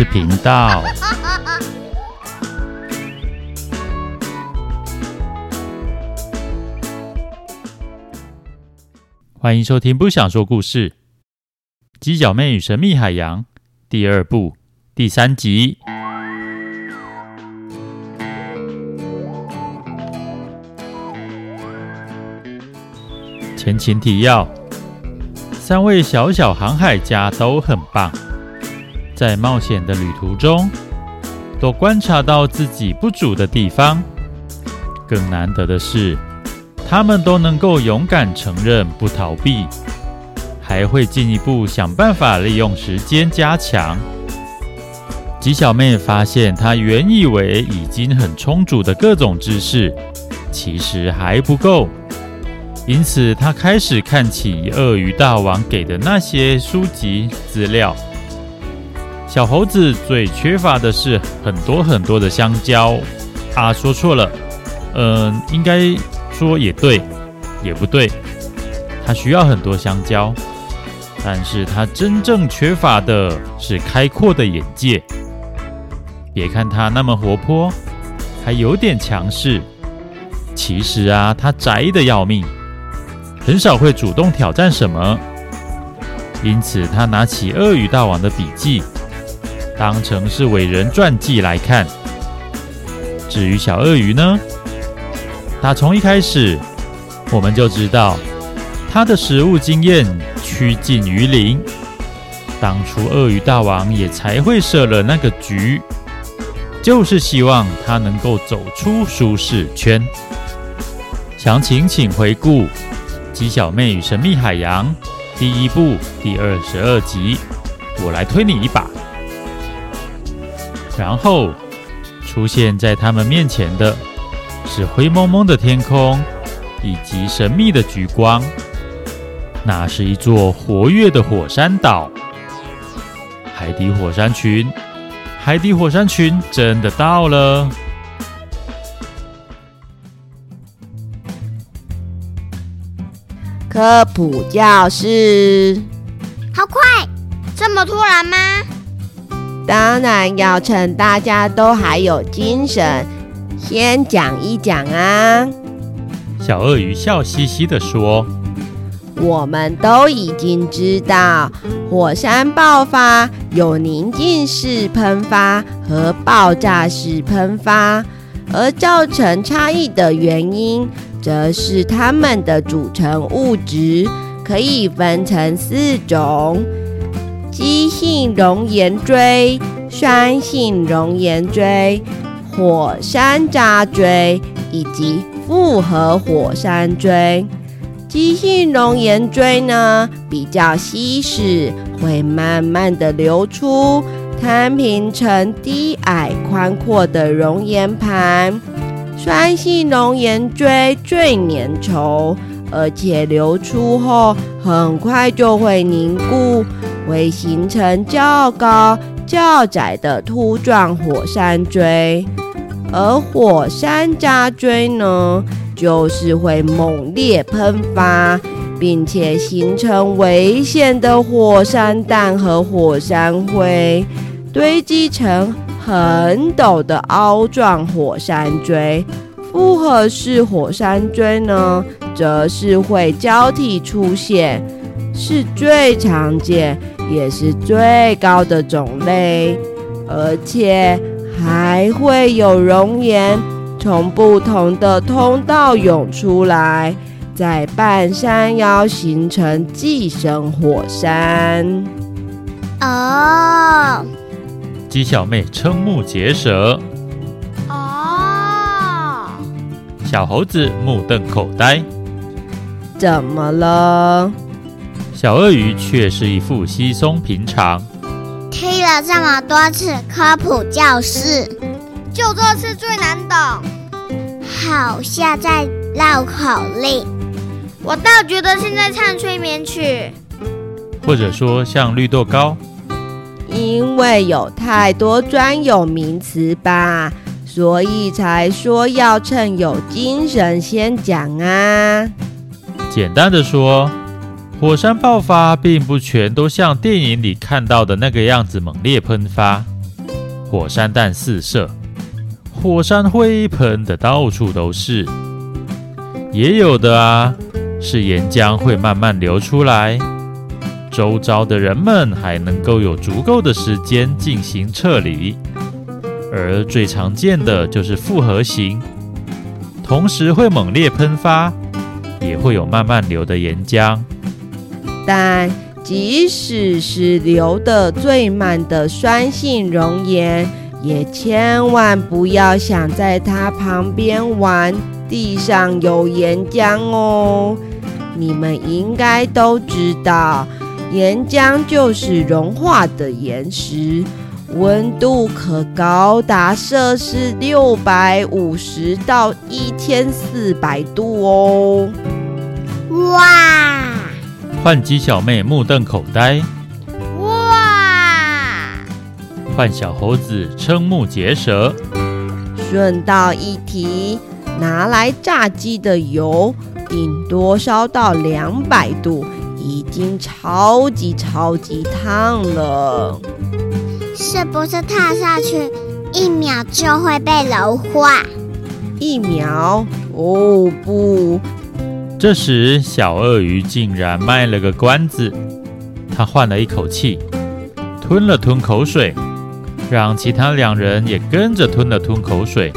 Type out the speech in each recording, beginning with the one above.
事频道。欢迎收听《不想说故事》《鸡脚妹与神秘海洋》第二部第三集。前情提要：三位小小航海家都很棒，在冒险的旅途中，都观察到自己不足的地方。更难得的是，他们都能够勇敢承认，不逃避，还会进一步想办法利用时间加强。吉小妹发现，她原以为已经很充足的各种知识，其实还不够。因此，她开始看起鳄鱼大王给的那些书籍资料。小猴子最缺乏的是很多很多的香蕉。啊，说错了，嗯，应该说也对，也不对。他需要很多香蕉，但是他真正缺乏的是开阔的眼界。别看他那么活泼，还有点强势，其实啊，他宅得要命。很少会主动挑战什么，因此他拿起鳄鱼大王的笔记，当成是伟人传记来看。至于小鳄鱼呢，他从一开始我们就知道他的食物经验趋近于零。当初鳄鱼大王也才会设了那个局，就是希望他能够走出舒适圈。详情请回顾。鸡小妹与神秘海洋第一部第二十二集，我来推你一把。然后出现在他们面前的是灰蒙蒙的天空以及神秘的橘光，那是一座活跃的火山岛——海底火山群。海底火山群真的到了。科普教室，好快，这么突然吗？当然要趁大家都还有精神，先讲一讲啊。小鳄鱼笑嘻嘻地说：“我们都已经知道，火山爆发有宁静式喷发和爆炸式喷发，而造成差异的原因。”则是它们的组成物质可以分成四种：基性熔岩锥、酸性熔岩锥、火山渣锥以及复合火山锥。基性熔岩锥呢，比较稀释，会慢慢的流出，摊平成低矮宽阔的熔岩盘。酸性熔岩锥最粘稠，而且流出后很快就会凝固，会形成较高较窄的凸状火山锥。而火山渣锥呢，就是会猛烈喷发，并且形成危险的火山弹和火山灰，堆积成。很陡的凹状火山锥，复合式火山锥呢，则是会交替出现，是最常见也是最高的种类，而且还会有熔岩从不同的通道涌出来，在半山腰形成寄生火山。哦。鸡小妹瞠目结舌。哦，小猴子目瞪口呆。怎么了？小鳄鱼却是一副稀松平常。听了这么多次科普教室，就这次最难懂。好像在绕口令。我倒觉得现在唱催眠曲，或者说像绿豆糕。因为有太多专有名词吧，所以才说要趁有精神先讲啊。简单的说，火山爆发并不全都像电影里看到的那个样子猛烈喷发，火山弹四射，火山灰喷得到处都是。也有的啊，是岩浆会慢慢流出来，周遭的人们还能够有足够的时间进行撤离。而最常见的就是复合型，同时会猛烈喷发，也会有慢慢流的岩浆。但即使是流得最慢的酸性熔岩，也千万不要想在它旁边玩。地上有岩浆哦，你们应该都知道，岩浆就是融化的岩石。温度可高达摄氏六百五十到一千四百度哦！哇！换鸡小妹目瞪口呆。哇！换小猴子瞠目结舌。顺道一提，拿来炸鸡的油顶多烧到两百度，已经超级超级烫了。是不是踏下去一秒就会被融化？一秒？哦不！这时小鳄鱼竟然卖了个关子，他换了一口气，吞了吞口水，让其他两人也跟着吞了吞口水。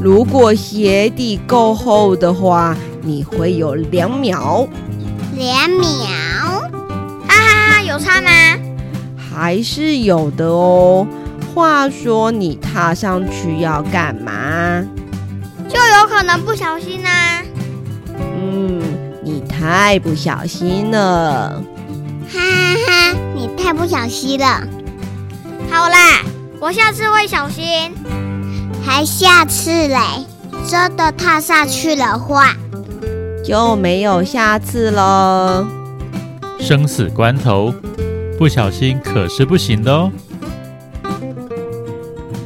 如果鞋底够厚的话，你会有两秒。两秒？哈哈哈，有差吗？还是有的哦。话说，你踏上去要干嘛？就有可能不小心呢、啊。嗯，你太不小心了。哈哈哈，你太不小心了。好啦，我下次会小心。还下次嘞？真的踏下去的话，就没有下次喽。生死关头。不小心可是不行的哦！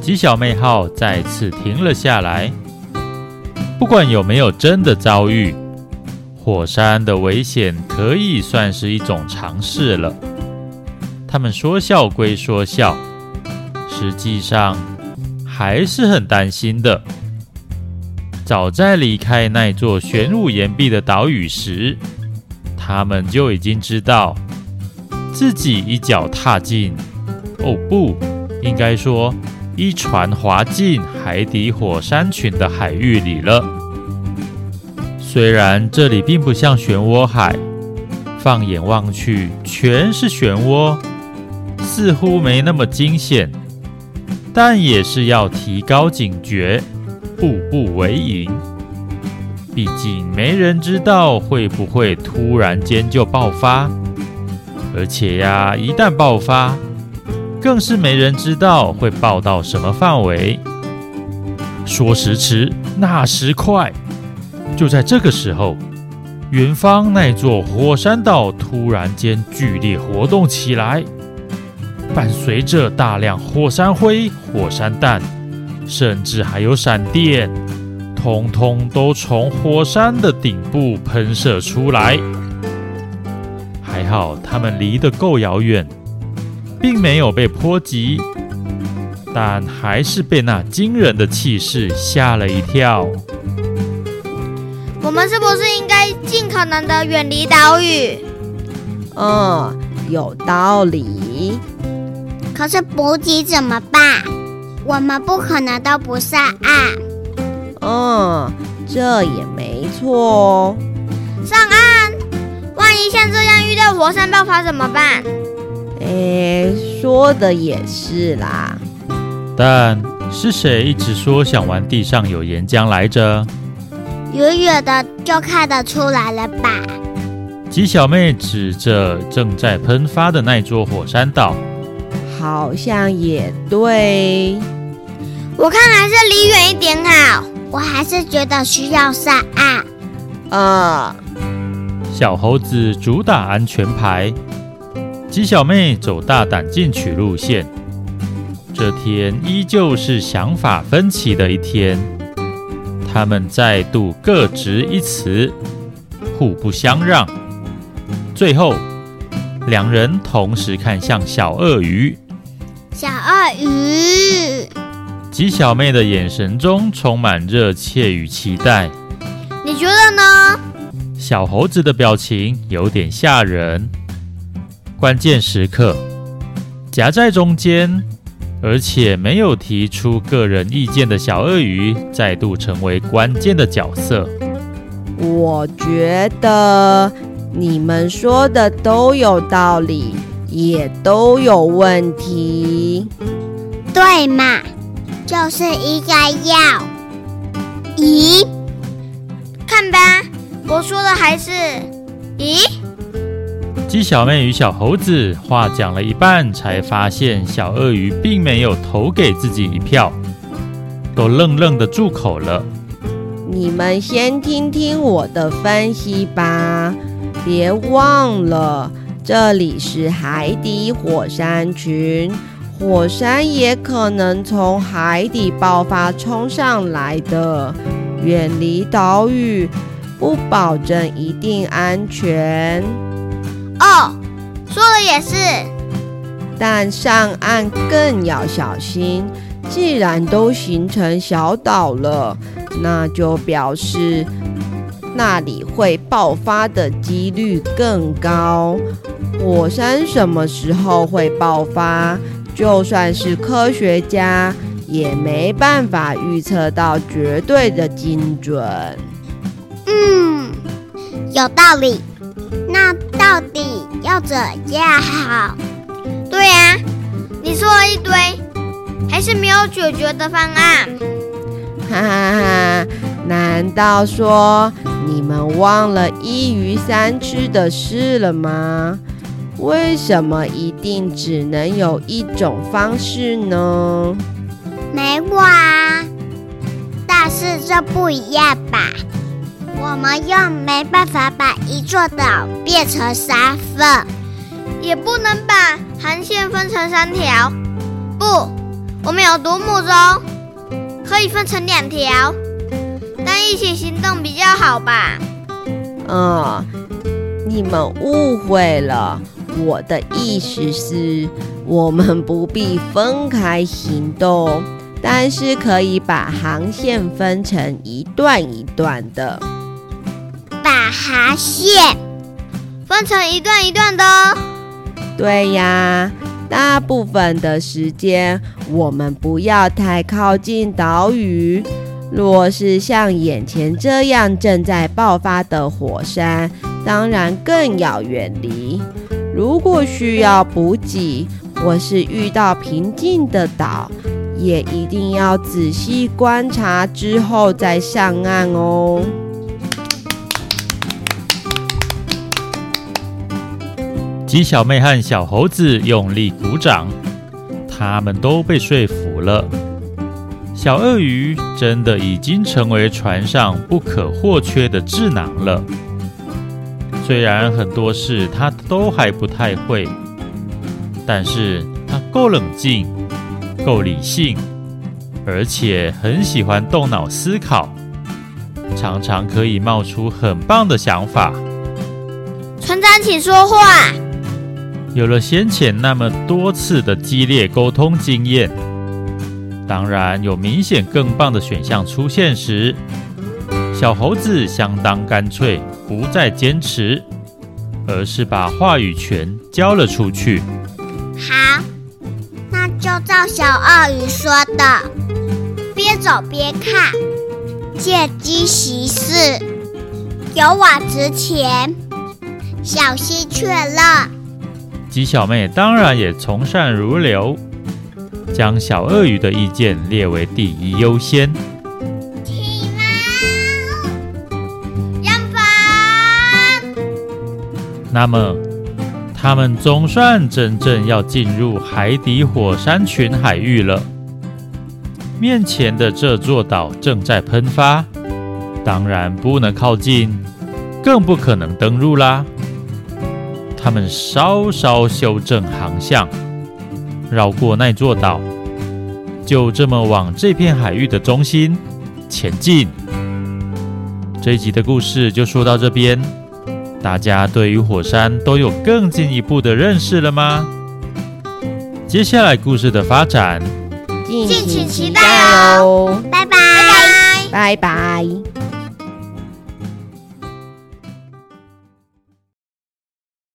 鸡小妹号再次停了下来。不管有没有真的遭遇，火山的危险可以算是一种常识了。他们说笑归说笑，实际上还是很担心的。早在离开那座玄武岩壁的岛屿时，他们就已经知道。自己一脚踏进，哦不，应该说一船滑进海底火山群的海域里了。虽然这里并不像漩涡海，放眼望去全是漩涡，似乎没那么惊险，但也是要提高警觉，步步为营。毕竟没人知道会不会突然间就爆发。而且呀，一旦爆发，更是没人知道会爆到什么范围。说时迟，那时快，就在这个时候，远方那座火山岛突然间剧烈活动起来，伴随着大量火山灰、火山弹，甚至还有闪电，通通都从火山的顶部喷射出来。还好他们离得够遥远，并没有被波及，但还是被那惊人的气势吓了一跳。我们是不是应该尽可能的远离岛屿？嗯，有道理。可是补给怎么办？我们不可能都不上岸。嗯，这也没错。上岸。万一像这样遇到火山爆发怎么办？哎，说的也是啦。但是谁一直说想玩地上有岩浆来着？远远的就看得出来了吧？鸡小妹指着正在喷发的那座火山岛，好像也对。我看还是离远一点好。我还是觉得需要上岸。啊。小猴子主打安全牌，鸡小妹走大胆进取路线。这天依旧是想法分歧的一天，他们再度各执一词，互不相让。最后，两人同时看向小鳄鱼，小鳄鱼。吉小妹的眼神中充满热切与期待。你觉得呢？小猴子的表情有点吓人。关键时刻，夹在中间，而且没有提出个人意见的小鳄鱼再度成为关键的角色。我觉得你们说的都有道理，也都有问题。对嘛，就是应该要。咦？看吧。我说的还是，咦？鸡小妹与小猴子话讲了一半，才发现小鳄鱼并没有投给自己一票，都愣愣的住口了。你们先听听我的分析吧，别忘了这里是海底火山群，火山也可能从海底爆发冲上来的，远离岛屿。不保证一定安全哦，说的也是。但上岸更要小心。既然都形成小岛了，那就表示那里会爆发的几率更高。火山什么时候会爆发？就算是科学家也没办法预测到绝对的精准。嗯，有道理。那到底要怎样好？对呀，你说了一堆，还是没有解决的方案。哈哈哈！难道说你们忘了一鱼三吃的事了吗？为什么一定只能有一种方式呢？没忘，但是这不一样吧？我们又没办法把一座岛变成三份，也不能把航线分成三条。不，我们有独木舟，可以分成两条，但一起行动比较好吧？嗯，你们误会了，我的意思是，我们不必分开行动，但是可以把航线分成一段一段的。把航线分成一段一段的哦。对呀，大部分的时间我们不要太靠近岛屿。若是像眼前这样正在爆发的火山，当然更要远离。如果需要补给或是遇到平静的岛，也一定要仔细观察之后再上岸哦。鸡小妹和小猴子用力鼓掌，他们都被说服了。小鳄鱼真的已经成为船上不可或缺的智囊了。虽然很多事他都还不太会，但是他够冷静、够理性，而且很喜欢动脑思考，常常可以冒出很棒的想法。船长，请说话。有了先前那么多次的激烈沟通经验，当然有明显更棒的选项出现时，小猴子相当干脆，不再坚持，而是把话语权交了出去。好，那就照小鳄鱼说的，边走边看，见机行事，勇往直前，小心确认。鸡小妹当然也从善如流，将小鳄鱼的意见列为第一优先。起锚，扬帆。那么，他们总算真正要进入海底火山群海域了。面前的这座岛正在喷发，当然不能靠近，更不可能登陆啦。他们稍稍修正航向，绕过那座岛，就这么往这片海域的中心前进。这一集的故事就说到这边，大家对于火山都有更进一步的认识了吗？接下来故事的发展，敬请期待哦！拜拜，拜拜。